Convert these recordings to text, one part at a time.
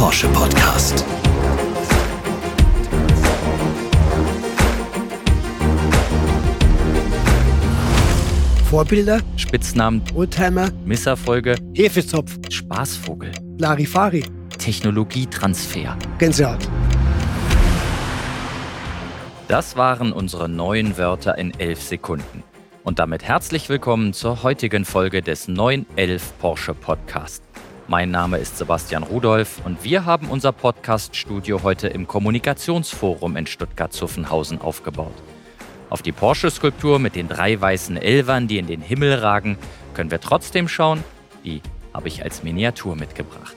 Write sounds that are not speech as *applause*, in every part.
Porsche Podcast. Vorbilder, Spitznamen, Oldtimer, Misserfolge, Hefezopf, Spaßvogel, Larifari, Technologietransfer. Gänsehaut. Das waren unsere neuen Wörter in elf Sekunden. Und damit herzlich willkommen zur heutigen Folge des 911 Porsche Podcast. Mein Name ist Sebastian Rudolph und wir haben unser Podcast-Studio heute im Kommunikationsforum in Stuttgart-Zuffenhausen aufgebaut. Auf die Porsche-Skulptur mit den drei weißen Elvern, die in den Himmel ragen, können wir trotzdem schauen. Die habe ich als Miniatur mitgebracht.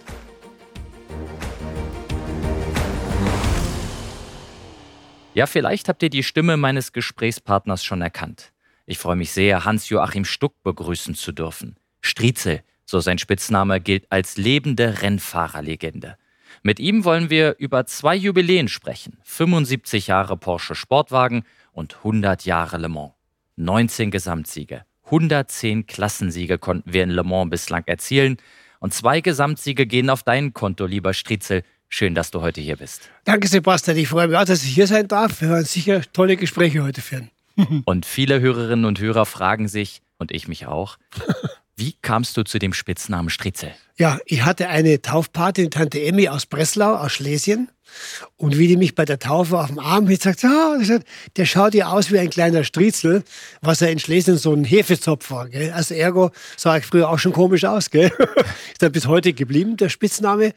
Ja, vielleicht habt ihr die Stimme meines Gesprächspartners schon erkannt. Ich freue mich sehr, Hans-Joachim Stuck begrüßen zu dürfen. Striezel, so sein Spitzname, gilt als lebende Rennfahrerlegende. Mit ihm wollen wir über zwei Jubiläen sprechen. 75 Jahre Porsche Sportwagen und 100 Jahre Le Mans. 19 Gesamtsiege, 110 Klassensiege konnten wir in Le Mans bislang erzielen und zwei Gesamtsiege gehen auf dein Konto, lieber Striezel. Schön, dass du heute hier bist. Danke, Sebastian. Ich freue mich auch, dass ich hier sein darf. Wir werden sicher tolle Gespräche heute führen. *laughs* Und viele Hörerinnen und Hörer fragen sich, und ich mich auch, wie kamst du zu dem Spitznamen Striezel? Ja, ich hatte eine Taufpatin, Tante Emmy aus Breslau, aus Schlesien. Und wie die mich bei der Taufe auf dem Arm hielt, sagt, ah, der schaut ja aus wie ein kleiner Striezel, was ja in Schlesien so ein Hefezopf war. Gell? Also ergo sah ich früher auch schon komisch aus. Gell? *laughs* Ist dann bis heute geblieben, der Spitzname.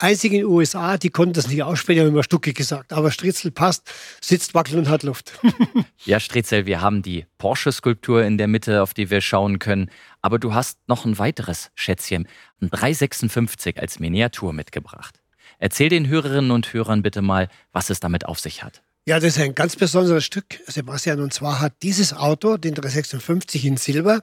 Einzig in den USA, die konnten das nicht aussprechen, haben immer Stucke gesagt. Aber Striezel passt, sitzt, wackelt und hat Luft. *laughs* ja, Striezel, wir haben die Porsche-Skulptur in der Mitte, auf die wir schauen können. Aber du hast noch ein weiteres Schätzchen, ein 356 als Miniatur mitgebracht. Erzähl den Hörerinnen und Hörern bitte mal, was es damit auf sich hat. Ja, das ist ein ganz besonderes Stück, Sebastian. Und zwar hat dieses Auto, den 356 in Silber,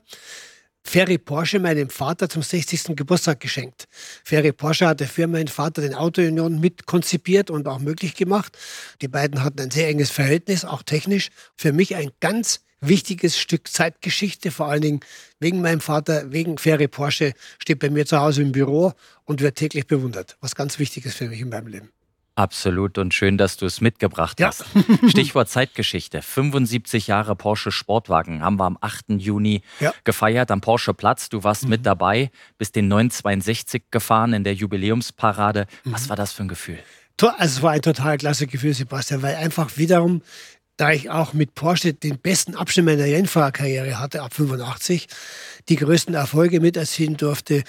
Ferry Porsche meinem Vater zum 60. Geburtstag geschenkt. Ferry Porsche hat für meinen Vater den Autounion mit konzipiert und auch möglich gemacht. Die beiden hatten ein sehr enges Verhältnis, auch technisch. Für mich ein ganz wichtiges Stück Zeitgeschichte, vor allen Dingen wegen meinem Vater, wegen Ferry Porsche, steht bei mir zu Hause im Büro und wird täglich bewundert, was ganz wichtig ist für mich in meinem Leben. Absolut und schön, dass du es mitgebracht ja. hast. *laughs* Stichwort Zeitgeschichte. 75 Jahre Porsche Sportwagen haben wir am 8. Juni ja. gefeiert am Porsche Platz. Du warst mhm. mit dabei, bist den 962 gefahren in der Jubiläumsparade. Mhm. Was war das für ein Gefühl? Also es war ein total klasse Gefühl, Sebastian, weil einfach wiederum da ich auch mit Porsche den besten Abschnitt meiner Rennfahrerkarriere hatte, ab 85, die größten Erfolge mit erzielen durfte,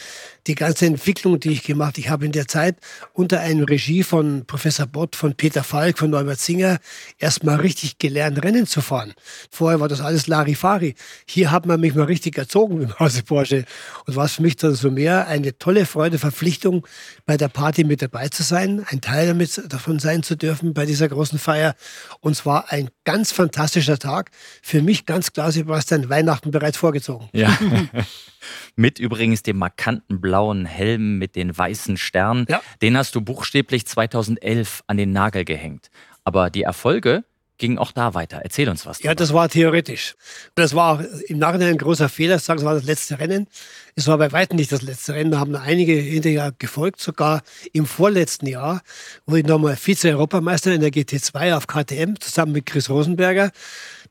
die ganze Entwicklung, die ich gemacht Ich habe in der Zeit unter einem Regie von Professor Bott, von Peter Falk, von Norbert Singer erstmal richtig gelernt, Rennen zu fahren. Vorher war das alles Larifari. Hier hat man mich mal richtig erzogen im Hause Porsche. Und war es für mich dann so mehr eine tolle Freude, Verpflichtung, bei der Party mit dabei zu sein, ein Teil damit davon sein zu dürfen bei dieser großen Feier. Und zwar ein ganz fantastischer Tag. Für mich ganz klar, Sebastian, Weihnachten bereits vorgezogen. Ja. *laughs* *laughs* mit übrigens dem markanten blauen Helm mit den weißen Sternen. Ja. Den hast du buchstäblich 2011 an den Nagel gehängt. Aber die Erfolge ging auch da weiter. Erzähl uns was. Ja, das war theoretisch. Das war im Nachhinein ein großer Fehler, sagen, es war das letzte Rennen. Es war bei weitem nicht das letzte Rennen. Da haben einige hinterher gefolgt. Sogar im vorletzten Jahr wurde ich nochmal Vize-Europameister in der GT2 auf KTM zusammen mit Chris Rosenberger.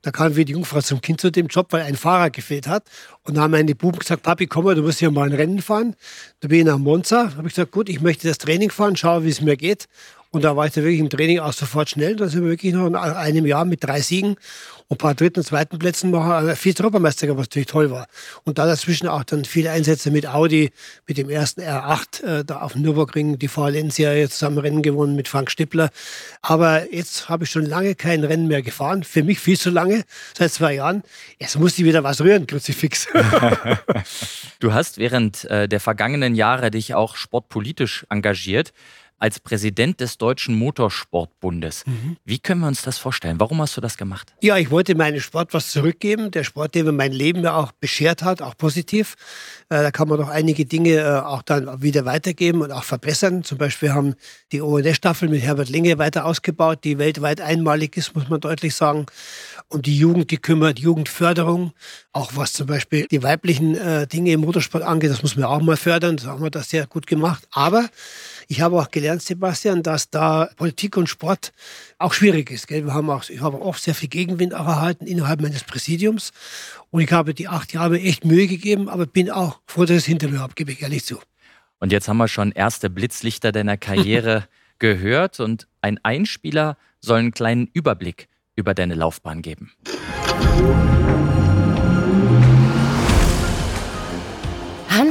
Da kam wie die Jungfrau zum Kind zu dem Job, weil ein Fahrer gefehlt hat. Und da haben meine Buben gesagt, Papi, komm mal, du musst hier mal ein Rennen fahren. Da bin ich nach Monza. Da habe ich gesagt, gut, ich möchte das Training fahren, schaue, wie es mir geht. Und da war ich da wirklich im Training auch sofort schnell. Da sind wir wirklich noch in einem Jahr mit drei Siegen ein paar dritten zweiten Plätzen noch äh, Vize-Europameister, was natürlich toll war. Und da dazwischen auch dann viele Einsätze mit Audi, mit dem ersten R8, äh, da auf dem Nürburgring, die VLN-Serie zusammen Rennen gewonnen mit Frank Stippler. Aber jetzt habe ich schon lange kein Rennen mehr gefahren. Für mich viel zu lange, seit zwei Jahren. Jetzt musste ich wieder was rühren, Kruzifix. *laughs* du hast während äh, der vergangenen Jahre dich auch sportpolitisch engagiert als Präsident des Deutschen Motorsportbundes. Mhm. Wie können wir uns das vorstellen? Warum hast du das gemacht? Ja, ich wollte meinem Sport was zurückgeben. Der Sport, der mir mein Leben ja auch beschert hat, auch positiv. Äh, da kann man doch einige Dinge äh, auch dann wieder weitergeben und auch verbessern. Zum Beispiel haben die ONS-Staffel mit Herbert Linge weiter ausgebaut, die weltweit einmalig ist, muss man deutlich sagen. Und die Jugend, die kümmert, Jugendförderung, auch was zum Beispiel die weiblichen äh, Dinge im Motorsport angeht, das muss man auch mal fördern. Das haben wir das sehr gut gemacht. Aber Ich habe auch gelernt, Sebastian, dass da Politik und Sport auch schwierig ist. Gell? Wir haben auch, ich habe auch sehr viel Gegenwind auch erhalten innerhalb meines Präsidiums. Und ich habe die acht Jahre echt Mühe gegeben, aber bin auch froh, dass ich es hinter mir habe, gebe ich ehrlich zu. Und jetzt haben wir schon erste Blitzlichter deiner Karriere *laughs* gehört und ein Einspieler soll einen kleinen Überblick über deine Laufbahn geben.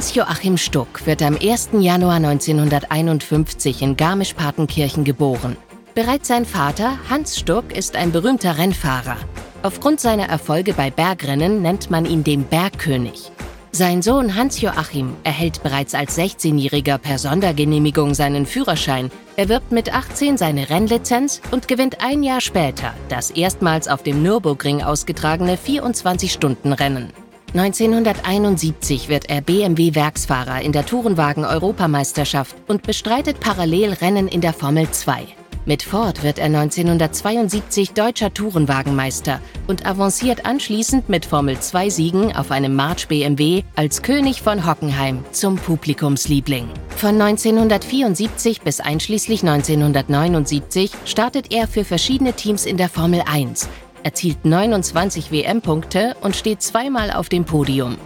Hans-Joachim Stuck wird am 1. Januar 1951 in Garmisch-Partenkirchen geboren. Bereits sein Vater, Hans Stuck, ist ein berühmter Rennfahrer. Aufgrund seiner Erfolge bei Bergrennen nennt man ihn den Bergkönig. Sein Sohn Hans-Joachim erhält bereits als 16-Jähriger per Sondergenehmigung seinen Führerschein, erwirbt mit 18 seine Rennlizenz und gewinnt ein Jahr später das erstmals auf dem Nürburgring ausgetragene 24-Stunden-Rennen. 1971 wird er BMW-Werksfahrer in der Tourenwagen-Europameisterschaft und bestreitet parallel Rennen in der Formel 2. Mit Ford wird er 1972 deutscher Tourenwagenmeister und avanciert anschließend mit Formel-2-Siegen auf einem March BMW als König von Hockenheim zum Publikumsliebling. Von 1974 bis einschließlich 1979 startet er für verschiedene Teams in der Formel 1, erzielt 29 WM-Punkte und steht zweimal auf dem Podium.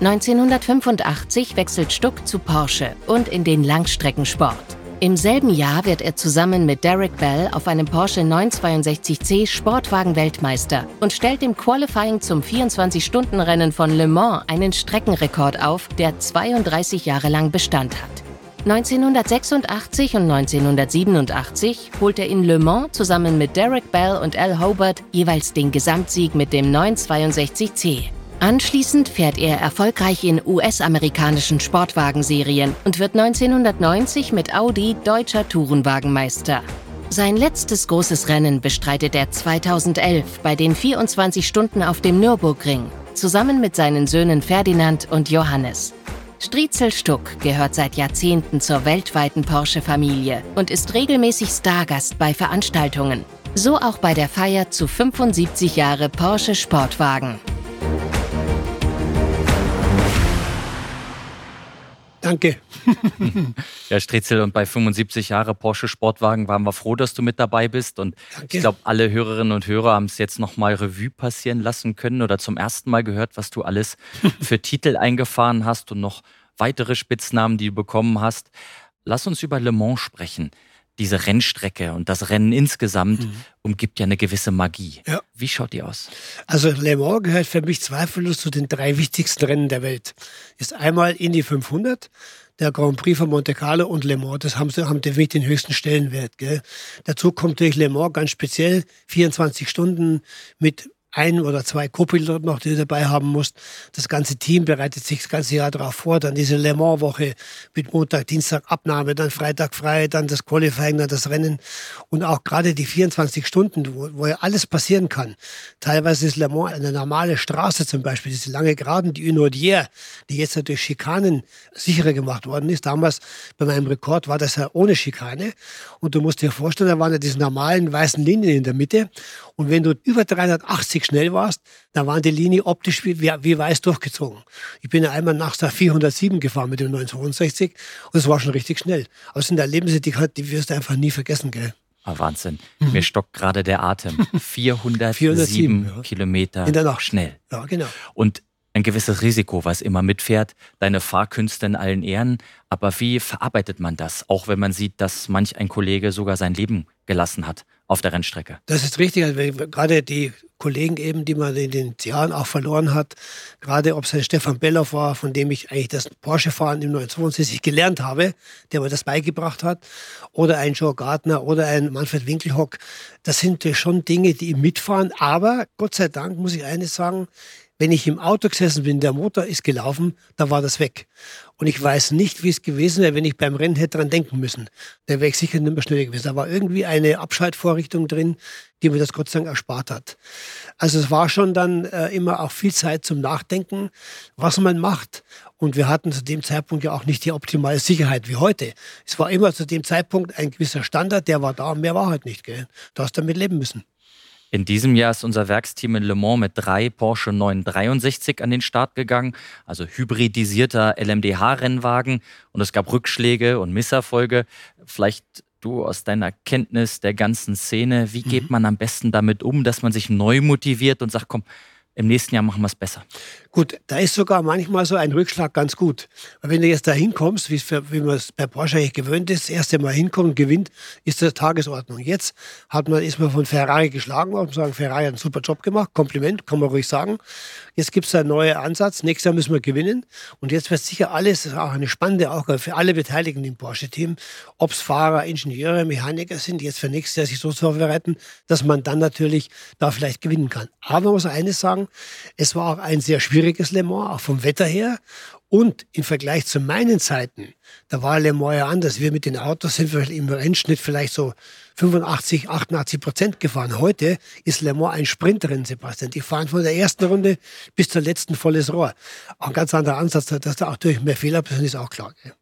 1985 wechselt Stuck zu Porsche und in den Langstreckensport. Im selben Jahr wird er zusammen mit Derek Bell auf einem Porsche 962C Sportwagen Weltmeister und stellt im Qualifying zum 24-Stunden-Rennen von Le Mans einen Streckenrekord auf, der 32 Jahre lang Bestand hat. 1986 und 1987 holt er in Le Mans zusammen mit Derek Bell und Al Hobart jeweils den Gesamtsieg mit dem 962C. Anschließend fährt er erfolgreich in US-amerikanischen Sportwagenserien und wird 1990 mit Audi deutscher Tourenwagenmeister. Sein letztes großes Rennen bestreitet er 2011 bei den 24 Stunden auf dem Nürburgring, zusammen mit seinen Söhnen Ferdinand und Johannes. Striezel Stuck gehört seit Jahrzehnten zur weltweiten Porsche-Familie und ist regelmäßig Stargast bei Veranstaltungen. So auch bei der Feier zu 75 Jahre Porsche Sportwagen. Danke. *laughs* ja, Striezel, und bei 75 Jahre Porsche Sportwagen waren wir froh, dass du mit dabei bist. Und Danke. ich glaube, alle Hörerinnen und Hörer haben es jetzt nochmal Revue passieren lassen können oder zum ersten Mal gehört, was du alles *laughs* für Titel eingefahren hast und noch weitere Spitznamen, die du bekommen hast. Lass uns über Le Mans sprechen diese Rennstrecke und das Rennen insgesamt mhm. umgibt ja eine gewisse Magie. Ja. Wie schaut die aus? Also Le Mans gehört für mich zweifellos zu den drei wichtigsten Rennen der Welt. Ist einmal Indy 500, der Grand Prix von Monte Carlo und Le Mans. Das haben, haben definitiv den höchsten Stellenwert. Gell? Dazu kommt durch Le Mans ganz speziell 24 Stunden mit ein oder zwei Co-Piloten noch, die du dabei haben musst. Das ganze Team bereitet sich das ganze Jahr darauf vor. Dann diese Le Mans-Woche mit Montag, Dienstag Abnahme, dann Freitag frei, dann das Qualifying, dann das Rennen. Und auch gerade die 24 Stunden, wo, wo ja alles passieren kann. Teilweise ist Le Mans eine normale Straße zum Beispiel, diese lange Geraden, die Unodier, die jetzt durch Schikanen sicherer gemacht worden ist. Damals bei meinem Rekord war das ja ohne Schikane. Und du musst dir vorstellen, da waren ja diese normalen weißen Linien in der Mitte. Und wenn du über 380 schnell warst, dann waren die Linie optisch wie, wie weiß durchgezogen. Ich bin ja einmal nach der 407 gefahren mit dem 962 und es war schon richtig schnell. Aber es sind Erlebnisse, die, die wirst du einfach nie vergessen, gell? Oh, Wahnsinn. Mhm. Mir stockt gerade der Atem. *laughs* 407, 407 ja. Kilometer In der Nacht. schnell. Ja, genau. Und ein gewisses Risiko, was immer mitfährt. Deine Fahrkünste in allen Ehren. Aber wie verarbeitet man das? Auch wenn man sieht, dass manch ein Kollege sogar sein Leben gelassen hat auf der Rennstrecke. Das ist richtig. Also gerade die Kollegen eben, die man in den Jahren auch verloren hat, gerade ob es ein Stefan Belloff war, von dem ich eigentlich das Porsche-Fahren im 1962 gelernt habe, der mir das beigebracht hat, oder ein Joe Gardner oder ein Manfred Winkelhock, das sind schon Dinge, die mitfahren. Aber Gott sei Dank muss ich eines sagen, wenn ich im Auto gesessen bin, der Motor ist gelaufen, da war das weg. Und ich weiß nicht, wie es gewesen wäre, wenn ich beim Rennen hätte dran denken müssen. Dann wäre ich sicher nicht mehr schneller gewesen. Da war irgendwie eine Abschaltvorrichtung drin, die mir das Gott sei Dank erspart hat. Also es war schon dann äh, immer auch viel Zeit zum Nachdenken, was man macht. Und wir hatten zu dem Zeitpunkt ja auch nicht die optimale Sicherheit wie heute. Es war immer zu dem Zeitpunkt ein gewisser Standard, der war da mehr war halt nicht. Gell? Du hast damit leben müssen. In diesem Jahr ist unser Werksteam in Le Mans mit drei Porsche 963 an den Start gegangen, also hybridisierter LMDH-Rennwagen. Und es gab Rückschläge und Misserfolge. Vielleicht du aus deiner Kenntnis der ganzen Szene, wie geht mhm. man am besten damit um, dass man sich neu motiviert und sagt, komm, im nächsten Jahr machen wir es besser. Gut, da ist sogar manchmal so ein Rückschlag ganz gut. Weil wenn du jetzt da hinkommst, wie man es bei Porsche eigentlich gewöhnt ist, das erste Mal hinkommt und gewinnt, ist das Tagesordnung. Jetzt hat man, ist man von Ferrari geschlagen worden, sagen, Ferrari hat einen super Job gemacht, Kompliment, kann man ruhig sagen. Jetzt gibt es einen neuen Ansatz, nächstes Jahr müssen wir gewinnen. Und jetzt wird sicher alles, das ist auch eine spannende Aufgabe für alle Beteiligten im Porsche-Team, ob es Fahrer, Ingenieure, Mechaniker sind, jetzt für nächstes Jahr sich so zu vorbereiten, dass man dann natürlich da vielleicht gewinnen kann. Aber man muss eines sagen, es war auch ein sehr schwieriges Le Mans, auch vom Wetter her. Und im Vergleich zu meinen Zeiten, da war Le Mans ja anders. Wir mit den Autos sind im Rennschnitt vielleicht so 85, 88 Prozent gefahren. Heute ist Le Mans ein Sprintrennen, Sebastian. Die fahren von der ersten Runde bis zur letzten volles Rohr. Auch ein ganz anderer Ansatz, dass da auch durch mehr Fehler passieren, ist auch klar. Gell?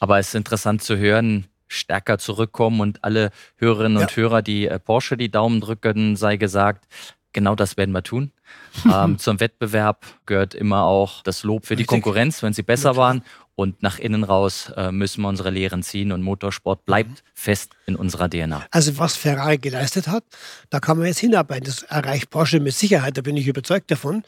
Aber es ist interessant zu hören, stärker zurückkommen und alle Hörerinnen und ja. Hörer, die äh, Porsche die Daumen drücken, sei gesagt, genau das werden wir tun. *laughs* ähm, zum Wettbewerb gehört immer auch das Lob für die Konkurrenz, wenn sie besser waren. Und nach innen raus äh, müssen wir unsere Lehren ziehen und Motorsport bleibt mhm. fest in unserer DNA. Also was Ferrari geleistet hat, da kann man jetzt hinarbeiten. Das erreicht Porsche mit Sicherheit, da bin ich überzeugt davon.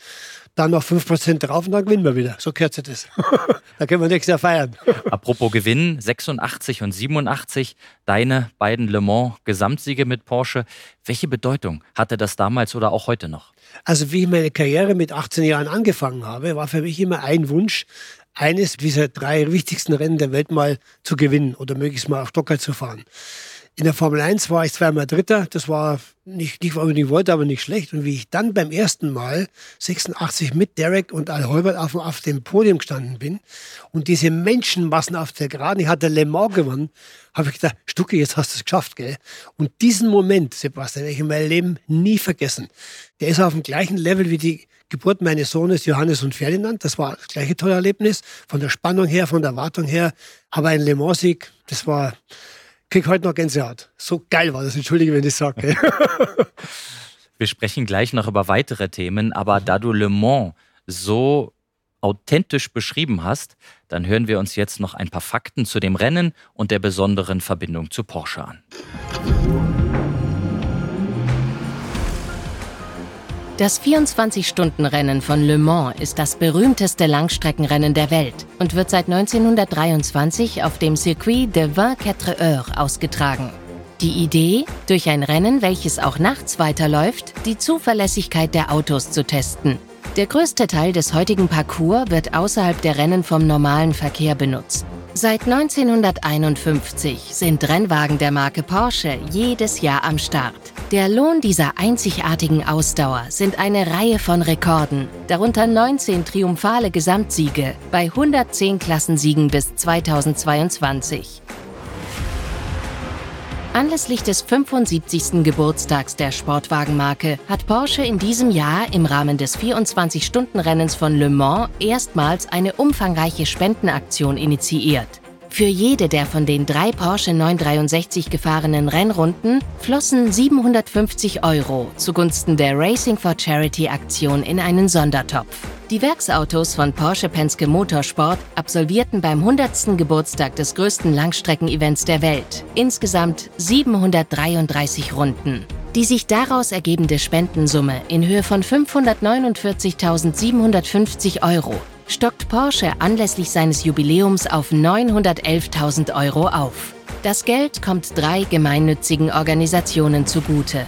Dann noch 5% drauf und dann gewinnen wir wieder. So kürzt das. *laughs* da können wir nächstes Jahr feiern. Apropos Gewinnen, 86 und 87, deine beiden Le Mans Gesamtsiege mit Porsche. Welche Bedeutung hatte das damals oder auch heute noch? Also wie ich meine Karriere mit 18 Jahren angefangen habe, war für mich immer ein Wunsch, eines dieser drei wichtigsten Rennen der Welt mal zu gewinnen oder möglichst mal auf Stocker zu fahren. In der Formel 1 war ich zweimal Dritter. Das war nicht, nicht weil ich wollte, aber nicht schlecht. Und wie ich dann beim ersten Mal 86 mit Derek und Al Holbert auf, auf dem Podium gestanden bin und diese Menschenmassen auf der Geraden, ich hatte Le Mans gewonnen, habe ich gedacht, Stucke, jetzt hast du es geschafft, gell? Und diesen Moment, Sebastian, werde ich in meinem Leben nie vergessen. Der ist auf dem gleichen Level wie die Geburt meines Sohnes Johannes und Ferdinand. Das war das gleiche tolle Erlebnis. Von der Spannung her, von der Erwartung her. Aber ein Le Mans-Sieg, das war, krieg heute noch Gänsehaut. So geil war das. Entschuldige, wenn ich sage. *laughs* Wir sprechen gleich noch über weitere Themen, aber da du Le Mans so authentisch beschrieben hast, dann hören wir uns jetzt noch ein paar Fakten zu dem Rennen und der besonderen Verbindung zu Porsche an. Das 24-Stunden-Rennen von Le Mans ist das berühmteste Langstreckenrennen der Welt und wird seit 1923 auf dem Circuit de 24 Heures ausgetragen. Die Idee, durch ein Rennen, welches auch nachts weiterläuft, die Zuverlässigkeit der Autos zu testen. Der größte Teil des heutigen Parcours wird außerhalb der Rennen vom normalen Verkehr benutzt. Seit 1951 sind Rennwagen der Marke Porsche jedes Jahr am Start. Der Lohn dieser einzigartigen Ausdauer sind eine Reihe von Rekorden, darunter 19 triumphale Gesamtsiege bei 110 Klassensiegen bis 2022. Anlässlich des 75. Geburtstags der Sportwagenmarke hat Porsche in diesem Jahr im Rahmen des 24-Stunden-Rennens von Le Mans erstmals eine umfangreiche Spendenaktion initiiert. Für jede der von den drei Porsche 963 gefahrenen Rennrunden flossen 750 Euro zugunsten der Racing for Charity Aktion in einen Sondertopf. Die Werksautos von Porsche Penske Motorsport absolvierten beim 100. Geburtstag des größten Langstrecken-Events der Welt insgesamt 733 Runden. Die sich daraus ergebende Spendensumme in Höhe von 549.750 Euro stockt Porsche anlässlich seines Jubiläums auf 911.000 Euro auf. Das Geld kommt drei gemeinnützigen Organisationen zugute.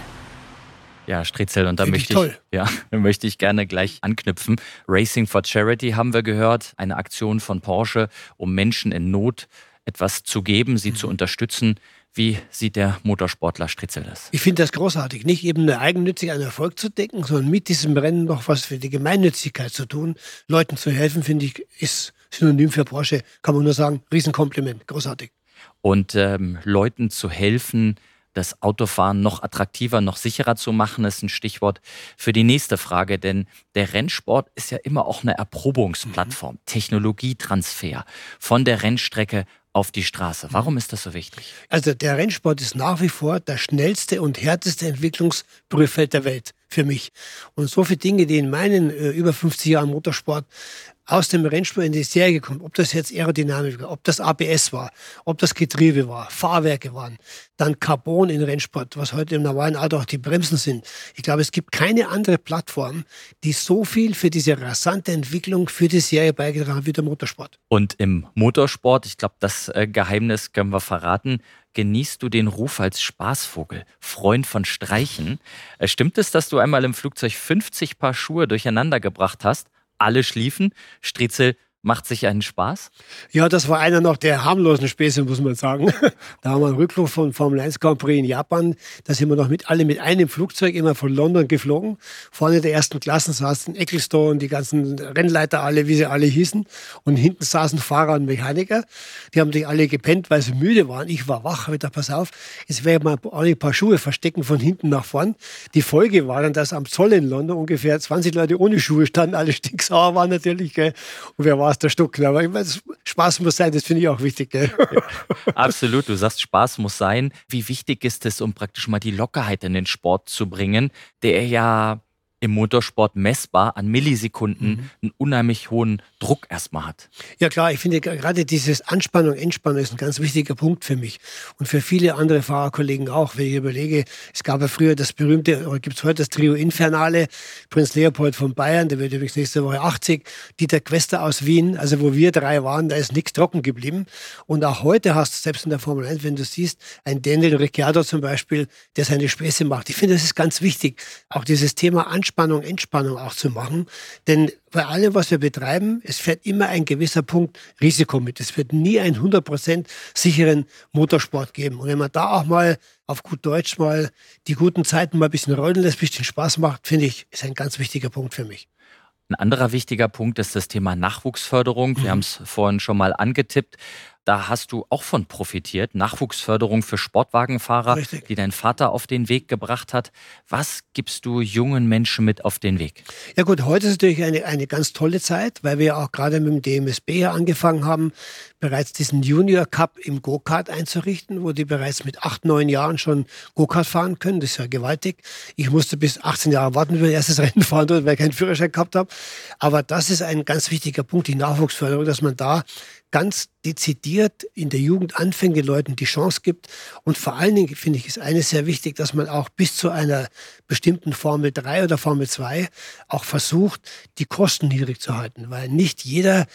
Ja, Striezel, und da möchte ich, ich ja, *laughs* möchte ich gerne gleich anknüpfen. Racing for Charity haben wir gehört, eine Aktion von Porsche, um Menschen in Not etwas zu geben, sie mhm. zu unterstützen. Wie sieht der Motorsportler Stritzel das? Ich finde das großartig. Nicht eben eine eigennützig einen Erfolg zu decken, sondern mit diesem Rennen noch was für die Gemeinnützigkeit zu tun. Leuten zu helfen, finde ich, ist synonym für Porsche. Kann man nur sagen, Riesenkompliment. Großartig. Und ähm, Leuten zu helfen, das Autofahren noch attraktiver, noch sicherer zu machen, ist ein Stichwort für die nächste Frage. Denn der Rennsport ist ja immer auch eine Erprobungsplattform, mhm. Technologietransfer von der Rennstrecke auf die Straße. Warum ist das so wichtig? Also der Rennsport ist nach wie vor das schnellste und härteste Entwicklungsprüffeld der Welt für mich. Und so viele Dinge, die in meinen äh, über 50 Jahren Motorsport aus dem Rennsport in die Serie kommt, ob das jetzt Aerodynamik war, ob das ABS war, ob das Getriebe war, Fahrwerke waren, dann Carbon in Rennsport, was heute im normalen Auto auch die Bremsen sind. Ich glaube, es gibt keine andere Plattform, die so viel für diese rasante Entwicklung für die Serie beigetragen hat wie der Motorsport. Und im Motorsport, ich glaube, das äh, Geheimnis können wir verraten, genießt du den Ruf als Spaßvogel, Freund von Streichen. Äh, stimmt es, dass du einmal im Flugzeug 50 Paar Schuhe durcheinander gebracht hast? Alle schliefen. Striezel macht sich einen Spaß? Ja, das war einer noch der harmlosen Späße, muss man sagen. *laughs* Da haben wir einen Rückflug von Formel 1 Grand Prix in Japan. Da sind wir noch mit alle mit einem Flugzeug immer von London geflogen. Vorne der ersten Klassen saßen Ecclestone, die ganzen Rennleiter alle, wie sie alle hießen. Und hinten saßen Fahrer und Mechaniker. Die haben sich alle gepennt, weil sie müde waren. Ich war wach. Ich dachte, pass auf, jetzt werde ich mal ein paar Schuhe verstecken von hinten nach vorn. Die Folge war dann, dass am Zoll in London ungefähr 20 Leute ohne Schuhe standen. Alle stinksauer waren natürlich. Gell? Und wer war es? der Stuck. Aber ich meine, Spaß muss sein, das finde ich auch wichtig. Gell? absolut, du sagst, Spaß muss sein. Wie wichtig ist es, um praktisch mal die Lockerheit in den Sport zu bringen, der ja im Motorsport messbar an Millisekunden mhm. einen unheimlich hohen Druck erstmal hat. Ja klar, ich finde gerade dieses Anspannung, Entspannung ist ein ganz wichtiger Punkt für mich und für viele andere Fahrerkollegen auch. Wenn ich überlege, es gab ja früher das berühmte, oder gibt es heute das Trio Infernale, Prinz Leopold von Bayern, der wird übrigens nächste Woche 80, Dieter Quester aus Wien, also wo wir drei waren, da ist nichts trocken geblieben. Und auch heute hast du selbst in der Formel 1, wenn du siehst, ein Daniel Ricciardo zum Beispiel, der seine Späße macht. Ich finde, das ist ganz wichtig. Auch dieses Thema Anspannung Anspannung, Entspannung auch zu machen. Denn bei allem, was wir betreiben, es fährt immer ein gewisser Punkt Risiko mit. Es wird nie einen 100% sicheren Motorsport geben. Und wenn man da auch mal auf gut Deutsch mal die guten Zeiten mal ein bisschen rollen lässt, ein bisschen Spaß macht, finde ich, ist ein ganz wichtiger Punkt für mich. Ein anderer wichtiger Punkt ist das Thema Nachwuchsförderung. Wir mhm. haben es vorhin schon mal angetippt. Da hast du auch von profitiert. Nachwuchsförderung für Sportwagenfahrer, Richtig. die dein Vater auf den Weg gebracht hat. Was gibst du jungen Menschen mit auf den Weg? Ja gut, heute ist natürlich eine, eine ganz tolle Zeit, weil wir auch gerade mit dem DMSB angefangen haben, bereits diesen Junior Cup im Go-Kart einzurichten, wo die bereits mit acht, neun Jahren schon Go-Kart fahren können. Das ist ja gewaltig. Ich musste bis 18 Jahre warten, bis ich erstes *laughs* Rennen fahren durfte, weil ich keinen Führerschein gehabt habe. Aber das ist ein ganz wichtiger Punkt, die Nachwuchsförderung, dass man da ganz dezidiert in der Jugend anfängt, den Leuten die Chance gibt. Und vor allen Dingen finde ich, ist eines sehr wichtig, dass man auch bis zu einer bestimmten Formel 3 oder Formel 2 auch versucht, die Kosten niedrig zu halten, weil nicht jeder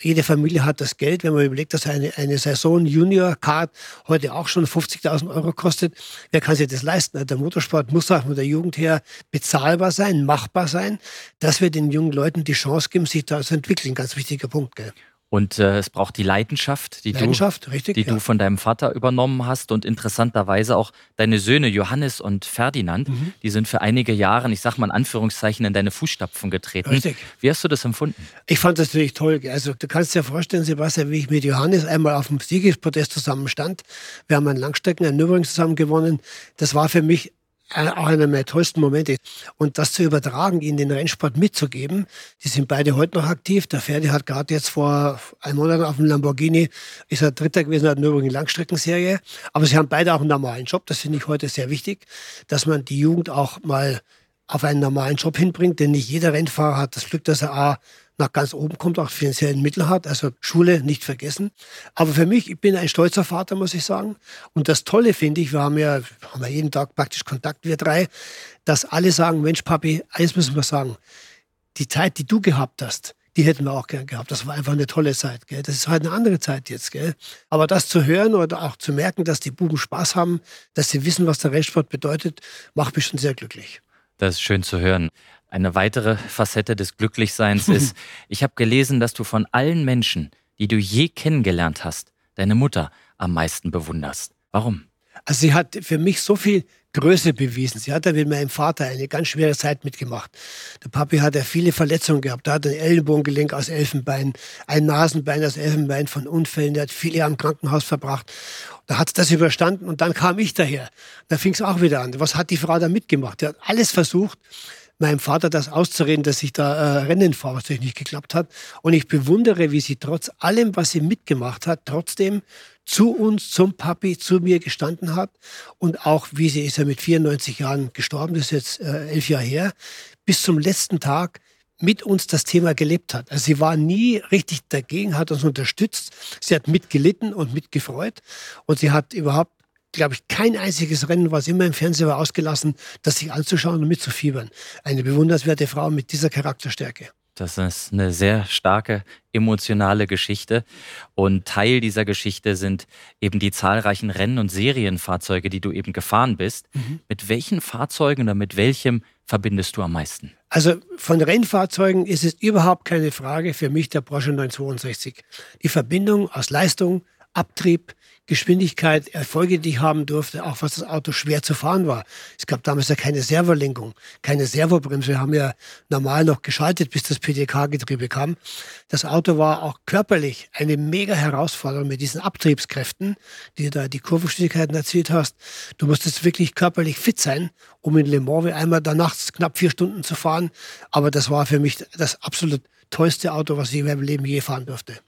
jede Familie hat das Geld, wenn man überlegt, dass eine, eine Saison Junior Card heute auch schon 50.000 Euro kostet. Wer kann sich das leisten? Der Motorsport muss auch mit der Jugend her bezahlbar sein, machbar sein, dass wir den jungen Leuten die Chance geben, sich da zu entwickeln. Ganz wichtiger Punkt. Gell? Und äh, es braucht die Leidenschaft, die, Leidenschaft, du, richtig, die ja. du von deinem Vater übernommen hast. Und interessanterweise auch deine Söhne Johannes und Ferdinand, mhm. die sind für einige Jahre, ich sag mal in Anführungszeichen, in deine Fußstapfen getreten. Richtig. Wie hast du das empfunden? Ich fand das natürlich toll. Also du kannst dir vorstellen, Sebastian, wie ich mit Johannes einmal auf dem Siegespodest zusammenstand. Wir haben einen Langstrecken, einen Nürburgring zusammen gewonnen. Das war für mich einer meiner tollsten Momente. Und das zu übertragen, ihnen den Rennsport mitzugeben, die sind beide heute noch aktiv. Der Ferdi hat gerade jetzt vor einem Monat auf dem Lamborghini, ist er Dritter gewesen in der Nürburgring Langstreckenserie. Aber sie haben beide auch einen normalen Job. Das finde ich heute sehr wichtig, dass man die Jugend auch mal auf einen normalen Job hinbringt, denn nicht jeder Rennfahrer hat das Glück, dass er A, nach ganz oben kommt, auch finanziellen Mittel hat. Also Schule nicht vergessen. Aber für mich, ich bin ein stolzer Vater, muss ich sagen. Und das Tolle finde ich, wir haben ja, haben ja jeden Tag praktisch Kontakt, wir drei, dass alle sagen, Mensch, Papi, eins müssen wir sagen. Die Zeit, die du gehabt hast, die hätten wir auch gern gehabt. Das war einfach eine tolle Zeit. Gell? Das ist halt eine andere Zeit jetzt. Gell? Aber das zu hören oder auch zu merken, dass die Buben Spaß haben, dass sie wissen, was der Rennsport bedeutet, macht mich schon sehr glücklich. Das ist schön zu hören. Eine weitere Facette des Glücklichseins *laughs* ist, ich habe gelesen, dass du von allen Menschen, die du je kennengelernt hast, deine Mutter am meisten bewunderst. Warum? Also sie hat für mich so viel Größe bewiesen. Sie hat ja mit meinem Vater eine ganz schwere Zeit mitgemacht. Der Papi hat ja viele Verletzungen gehabt. Er hat ein Ellenbogengelenk aus Elfenbein, ein Nasenbein aus Elfenbein von Unfällen. Er hat viele Jahre im Krankenhaus verbracht. Da hat das überstanden und dann kam ich daher. Da fing es auch wieder an. Was hat die Frau da mitgemacht? Die hat alles versucht, meinem Vater das auszureden, dass ich da äh, Rennen fahre, was natürlich nicht geklappt hat. Und ich bewundere, wie sie trotz allem, was sie mitgemacht hat, trotzdem zu uns, zum Papi, zu mir gestanden hat. Und auch, wie sie ist ja mit 94 Jahren gestorben, das ist jetzt äh, elf Jahre her, bis zum letzten Tag mit uns das Thema gelebt hat. Also sie war nie richtig dagegen, hat uns unterstützt. Sie hat mitgelitten und mitgefreut. Und sie hat überhaupt, glaube ich, kein einziges Rennen, was immer im Fernsehen war, ausgelassen, das sich anzuschauen und mitzufiebern. Eine bewundernswerte Frau mit dieser Charakterstärke. Das ist eine sehr starke emotionale Geschichte. Und Teil dieser Geschichte sind eben die zahlreichen Rennen- und Serienfahrzeuge, die du eben gefahren bist. Mhm. Mit welchen Fahrzeugen oder mit welchem verbindest du am meisten? Also von Rennfahrzeugen ist es überhaupt keine Frage für mich der Porsche 962. Die Verbindung aus Leistung, Abtrieb, Geschwindigkeit, Erfolge, die ich haben durfte, auch was das Auto schwer zu fahren war. Es gab damals ja keine Servolenkung, keine Servobremse. Wir haben ja normal noch geschaltet, bis das PDK-Getriebe kam. Das Auto war auch körperlich eine mega Herausforderung mit diesen Abtriebskräften, die du da die Kurvengeschwindigkeiten erzielt hast. Du musstest wirklich körperlich fit sein, um in Le Mans einmal da nachts knapp vier Stunden zu fahren. Aber das war für mich das absolut tollste Auto, was ich in meinem Leben je fahren durfte.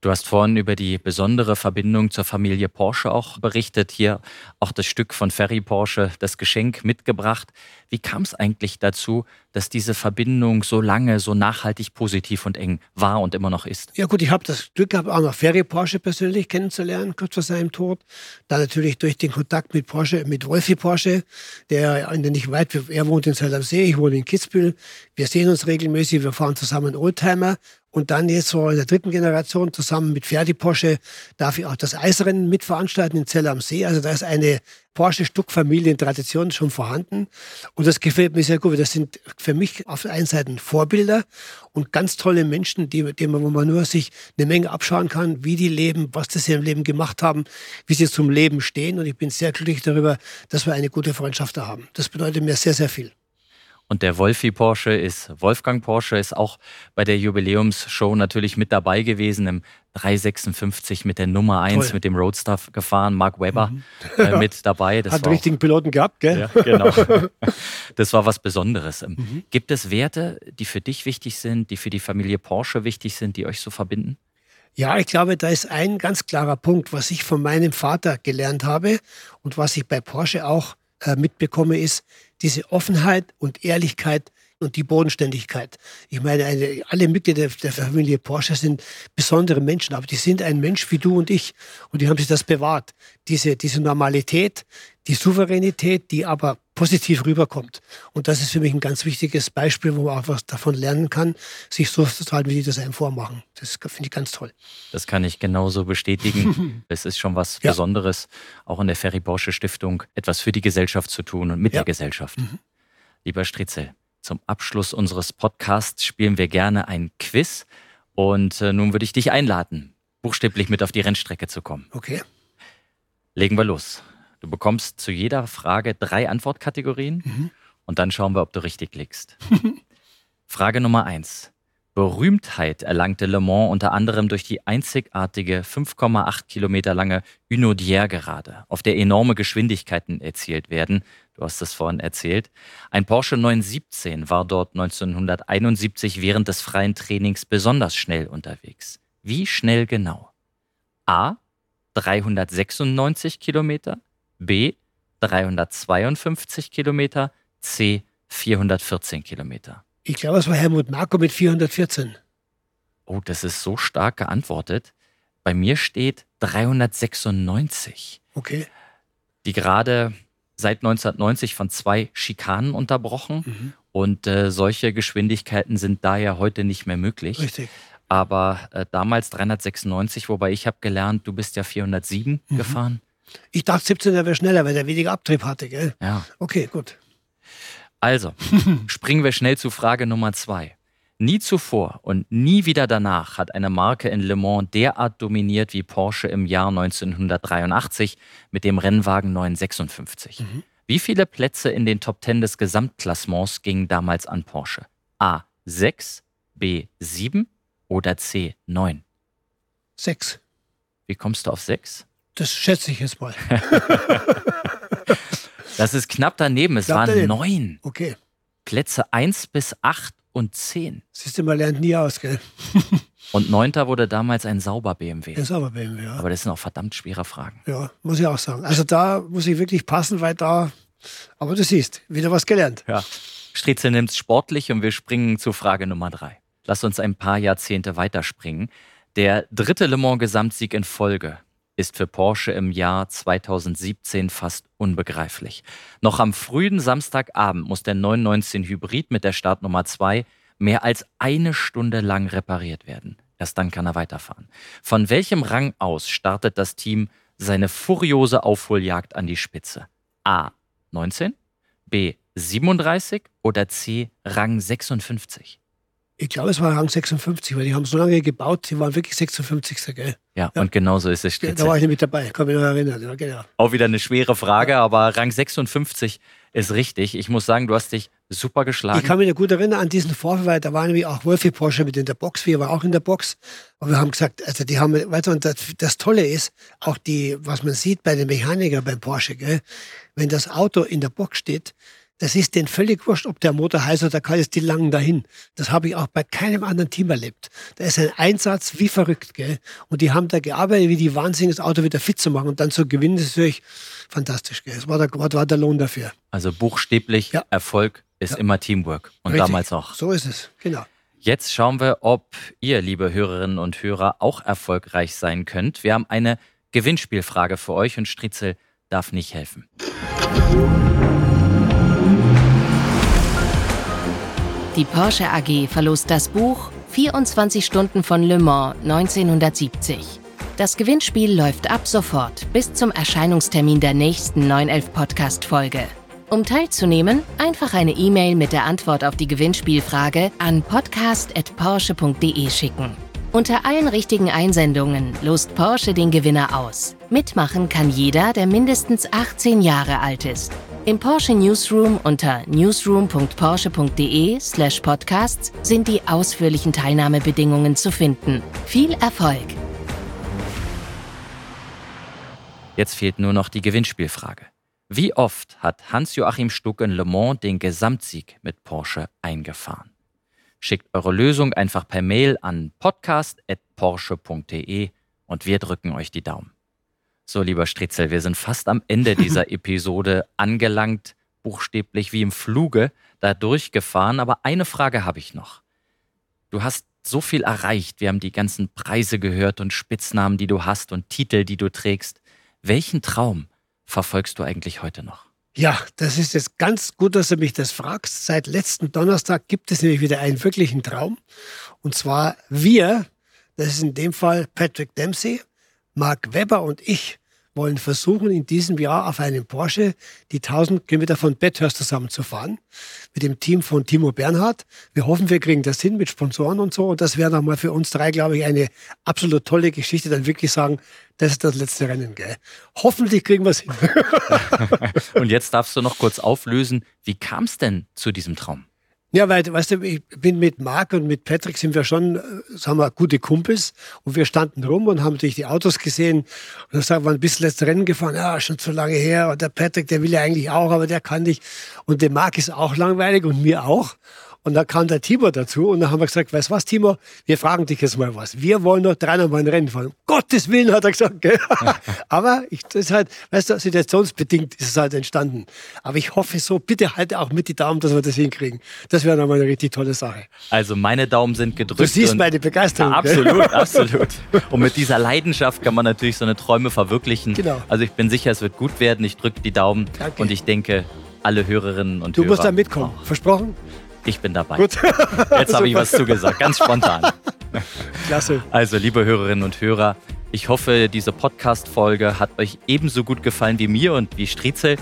Du hast vorhin über die besondere Verbindung zur Familie Porsche auch berichtet. Hier auch das Stück von Ferry Porsche, das Geschenk mitgebracht. Wie kam es eigentlich dazu, dass diese Verbindung so lange, so nachhaltig positiv und eng war und immer noch ist? Ja gut, ich habe das Glück gehabt, auch noch Ferry Porsche persönlich kennenzulernen, kurz vor seinem Tod. Dann natürlich durch den Kontakt mit Porsche, mit Wolfi Porsche, der nicht weit, er wohnt in Zell am See, ich wohne in Kitzbühel. Wir sehen uns regelmäßig, wir fahren zusammen Oldtimer und dann jetzt so in der dritten Generation zusammen mit Ferdi Porsche darf ich auch das Eisrennen mitveranstalten in Zell am See. Also da ist eine Porsche-Stuck-Familientradition schon vorhanden. Und das gefällt mir sehr gut. Das sind für mich auf der einen Seite Vorbilder und ganz tolle Menschen, die, die man, wo man nur sich eine Menge abschauen kann, wie die leben, was sie im Leben gemacht haben, wie sie zum Leben stehen. Und ich bin sehr glücklich darüber, dass wir eine gute Freundschaft da haben. Das bedeutet mir sehr, sehr viel. Und der Wolfi Porsche ist, Wolfgang Porsche ist auch bei der Jubiläumsshow natürlich mit dabei gewesen, im 356 mit der Nummer 1 Toll. mit dem Roadster gefahren, Mark Webber mhm. äh, mit dabei. Das Hat einen richtigen Piloten gehabt, gell? Ja, genau. *laughs* Das war was Besonderes. Ähm, mhm. Gibt es Werte, die für dich wichtig sind, die für die Familie Porsche wichtig sind, die euch so verbinden? Ja, ich glaube, da ist ein ganz klarer Punkt, was ich von meinem Vater gelernt habe und was ich bei Porsche auch äh, mitbekomme, ist diese Offenheit und Ehrlichkeit und die Bodenständigkeit. Ich meine, eine, alle Mitglieder der Familie Porsche sind besondere Menschen, aber die sind ein Mensch wie du und ich. Und die haben sich das bewahrt. Diese, diese Normalität, die Souveränität, die aber positiv rüberkommt. Und das ist für mich ein ganz wichtiges Beispiel, wo man auch was davon lernen kann, sich so zu halten, wie die das einem vormachen. Das finde ich ganz toll. Das kann ich genauso bestätigen. *laughs* es ist schon was ja. Besonderes, auch in der Ferry Porsche Stiftung etwas für die Gesellschaft zu tun und mit ja. der Gesellschaft. Mhm. Lieber Stritzel, zum Abschluss unseres Podcasts spielen wir gerne ein Quiz. Und äh, nun würde ich dich einladen, buchstäblich mit auf die Rennstrecke zu kommen. Okay. Legen wir los. Du bekommst zu jeder Frage drei Antwortkategorien mhm. und dann schauen wir, ob du richtig liegst. *laughs* Frage Nummer eins. Berühmtheit erlangte Le Mans unter anderem durch die einzigartige 5,8 Kilometer lange Unodier-Gerade, auf der enorme Geschwindigkeiten erzielt werden. Du hast es vorhin erzählt. Ein Porsche 917 war dort 1971 während des freien Trainings besonders schnell unterwegs. Wie schnell genau? A. 396 Kilometer, B. 352 Kilometer, C. 414 Kilometer. Ich glaube, es war Helmut Marko mit 414. Oh, das ist so stark geantwortet. Bei mir steht 396. Okay. Die gerade seit 1990 von zwei Schikanen unterbrochen. Mhm. Und äh, solche Geschwindigkeiten sind daher heute nicht mehr möglich. Richtig. Aber äh, damals 396, wobei ich habe gelernt, du bist ja 407 mhm. gefahren. Ich dachte 17 er wäre schneller, weil der weniger Abtrieb hatte, gell? Ja. Okay, gut. Also, *laughs* springen wir schnell zu Frage Nummer zwei. Nie zuvor und nie wieder danach hat eine Marke in Le Mans derart dominiert wie Porsche im Jahr 1983 mit dem Rennwagen 956. Mhm. Wie viele Plätze in den Top 10 des Gesamtklassements gingen damals an Porsche? A 6, B 7 oder C 9? 6. Wie kommst du auf 6? Das schätze ich jetzt mal. *laughs* Das ist knapp daneben. Es knapp waren daneben. neun. Okay. Plätze 1 bis 8 und 10. Siehst du, man lernt nie aus, gell? *laughs* Und neunter wurde damals ein sauber BMW. Ein sauber BMW, ja. Aber das sind auch verdammt schwere Fragen. Ja, muss ich auch sagen. Also da muss ich wirklich passen, weil da, aber du siehst, wieder was gelernt. Ja. Striezel nimmt's sportlich und wir springen zu Frage Nummer drei. Lass uns ein paar Jahrzehnte weiterspringen. Der dritte Le Mans Gesamtsieg in Folge ist für Porsche im Jahr 2017 fast unbegreiflich. Noch am frühen Samstagabend muss der 919 Hybrid mit der Startnummer 2 mehr als eine Stunde lang repariert werden. Erst dann kann er weiterfahren. Von welchem Rang aus startet das Team seine furiose Aufholjagd an die Spitze? A. 19, B. 37 oder C. Rang 56? Ich glaube, es war Rang 56, weil die haben so lange gebaut, die waren wirklich 56. Gell? Ja, ja. und genauso ist es. Da war ich mit dabei, kann mich noch erinnern. Ja, genau. Auch wieder eine schwere Frage, aber Rang 56 ist richtig. Ich muss sagen, du hast dich super geschlagen. Ich kann mich noch gut erinnern an diesen Vorfall, weil da waren nämlich auch Wolfi Porsche mit in der Box. Wir waren auch in der Box. Und wir haben gesagt, also die haben, weißt du, und das, das Tolle ist, auch die, was man sieht bei den Mechanikern beim Porsche, gell, wenn das Auto in der Box steht, das ist denen völlig wurscht, ob der Motor heiß oder kalt ist, die langen dahin. Das habe ich auch bei keinem anderen Team erlebt. Da ist ein Einsatz wie verrückt, gell? Und die haben da gearbeitet, wie die Wahnsinnig, das Auto wieder fit zu machen und dann zu gewinnen, das ist natürlich fantastisch, gell? Das war der, war der Lohn dafür. Also buchstäblich, ja. Erfolg ist ja. immer Teamwork. Und Richtig. damals auch. So ist es, genau. Jetzt schauen wir, ob ihr, liebe Hörerinnen und Hörer, auch erfolgreich sein könnt. Wir haben eine Gewinnspielfrage für euch und Stritzel darf nicht helfen. Die Porsche AG verlost das Buch 24 Stunden von Le Mans 1970. Das Gewinnspiel läuft ab sofort bis zum Erscheinungstermin der nächsten 911 Podcast Folge. Um teilzunehmen, einfach eine E-Mail mit der Antwort auf die Gewinnspielfrage an podcast@porsche.de schicken. Unter allen richtigen Einsendungen lost Porsche den Gewinner aus. Mitmachen kann jeder, der mindestens 18 Jahre alt ist. Im Porsche Newsroom unter newsroom.porsche.de/podcasts sind die ausführlichen Teilnahmebedingungen zu finden. Viel Erfolg! Jetzt fehlt nur noch die Gewinnspielfrage. Wie oft hat Hans-Joachim Stuck in Le Mans den Gesamtsieg mit Porsche eingefahren? Schickt eure Lösung einfach per Mail an podcast.porsche.de und wir drücken euch die Daumen. So, lieber Stritzel, wir sind fast am Ende dieser *laughs* Episode angelangt, buchstäblich wie im Fluge da durchgefahren. Aber eine Frage habe ich noch. Du hast so viel erreicht. Wir haben die ganzen Preise gehört und Spitznamen, die du hast und Titel, die du trägst. Welchen Traum verfolgst du eigentlich heute noch? Ja, das ist jetzt ganz gut, dass du mich das fragst. Seit letzten Donnerstag gibt es nämlich wieder einen wirklichen Traum. Und zwar wir, das ist in dem Fall Patrick Dempsey, Mark Webber und ich wollen versuchen, in diesem Jahr auf einem Porsche die 1000 Kilometer von Bathurst zusammenzufahren. Mit dem Team von Timo Bernhard. Wir hoffen, wir kriegen das hin mit Sponsoren und so. Und das wäre nochmal für uns drei, glaube ich, eine absolut tolle Geschichte. Dann wirklich sagen, das ist das letzte Rennen, gell? Hoffentlich kriegen wir es hin. *laughs* *laughs* und jetzt darfst du noch kurz auflösen, wie kam es denn zu diesem Traum? Ja, weil, weißt du, ich bin mit Marc und mit Patrick sind wir schon, äh, sagen wir, gute Kumpels. Und wir standen rum und haben natürlich die Autos gesehen. Und dann sagen wir, ein bisschen letztes Rennen gefahren. Ja, schon zu lange her. Und der Patrick, der will ja eigentlich auch, aber der kann nicht. Und dem Marc ist auch langweilig und mir auch. Und da kam der Timo dazu und dann haben wir gesagt, weißt du was, Timo, wir fragen dich jetzt mal was. Wir wollen noch dreimal ein Rennen fahren. Um Gottes Willen, hat er gesagt. Gell? *laughs* Aber ich, das ist halt, weißt du, situationsbedingt ist es halt entstanden. Aber ich hoffe so, bitte halte auch mit die Daumen, dass wir das hinkriegen. Das wäre nochmal eine richtig tolle Sache. Also meine Daumen sind gedrückt. Du siehst meine Begeisterung. Ja, absolut, absolut. *laughs* Und mit dieser Leidenschaft kann man natürlich so eine Träume verwirklichen. Genau. Also ich bin sicher, es wird gut werden. Ich drücke die Daumen Danke. und ich denke, alle Hörerinnen und du Hörer. Du musst da mitkommen, versprochen? Ich bin dabei. Gut. *laughs* Jetzt habe ich was zugesagt, ganz spontan. *laughs* Klasse. Also, liebe Hörerinnen und Hörer, ich hoffe, diese Podcast-Folge hat euch ebenso gut gefallen wie mir und wie Striezel.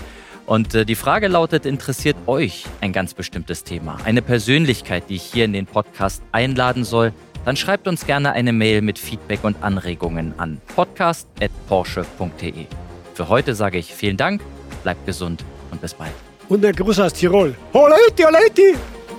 Und äh, die Frage lautet, interessiert euch ein ganz bestimmtes Thema? Eine Persönlichkeit, die ich hier in den Podcast einladen soll? Dann schreibt uns gerne eine Mail mit Feedback und Anregungen an podcast.porsche.de. Für heute sage ich vielen Dank, bleibt gesund und bis bald. Und ein Gruß aus Tirol. Holeiti, holeiti!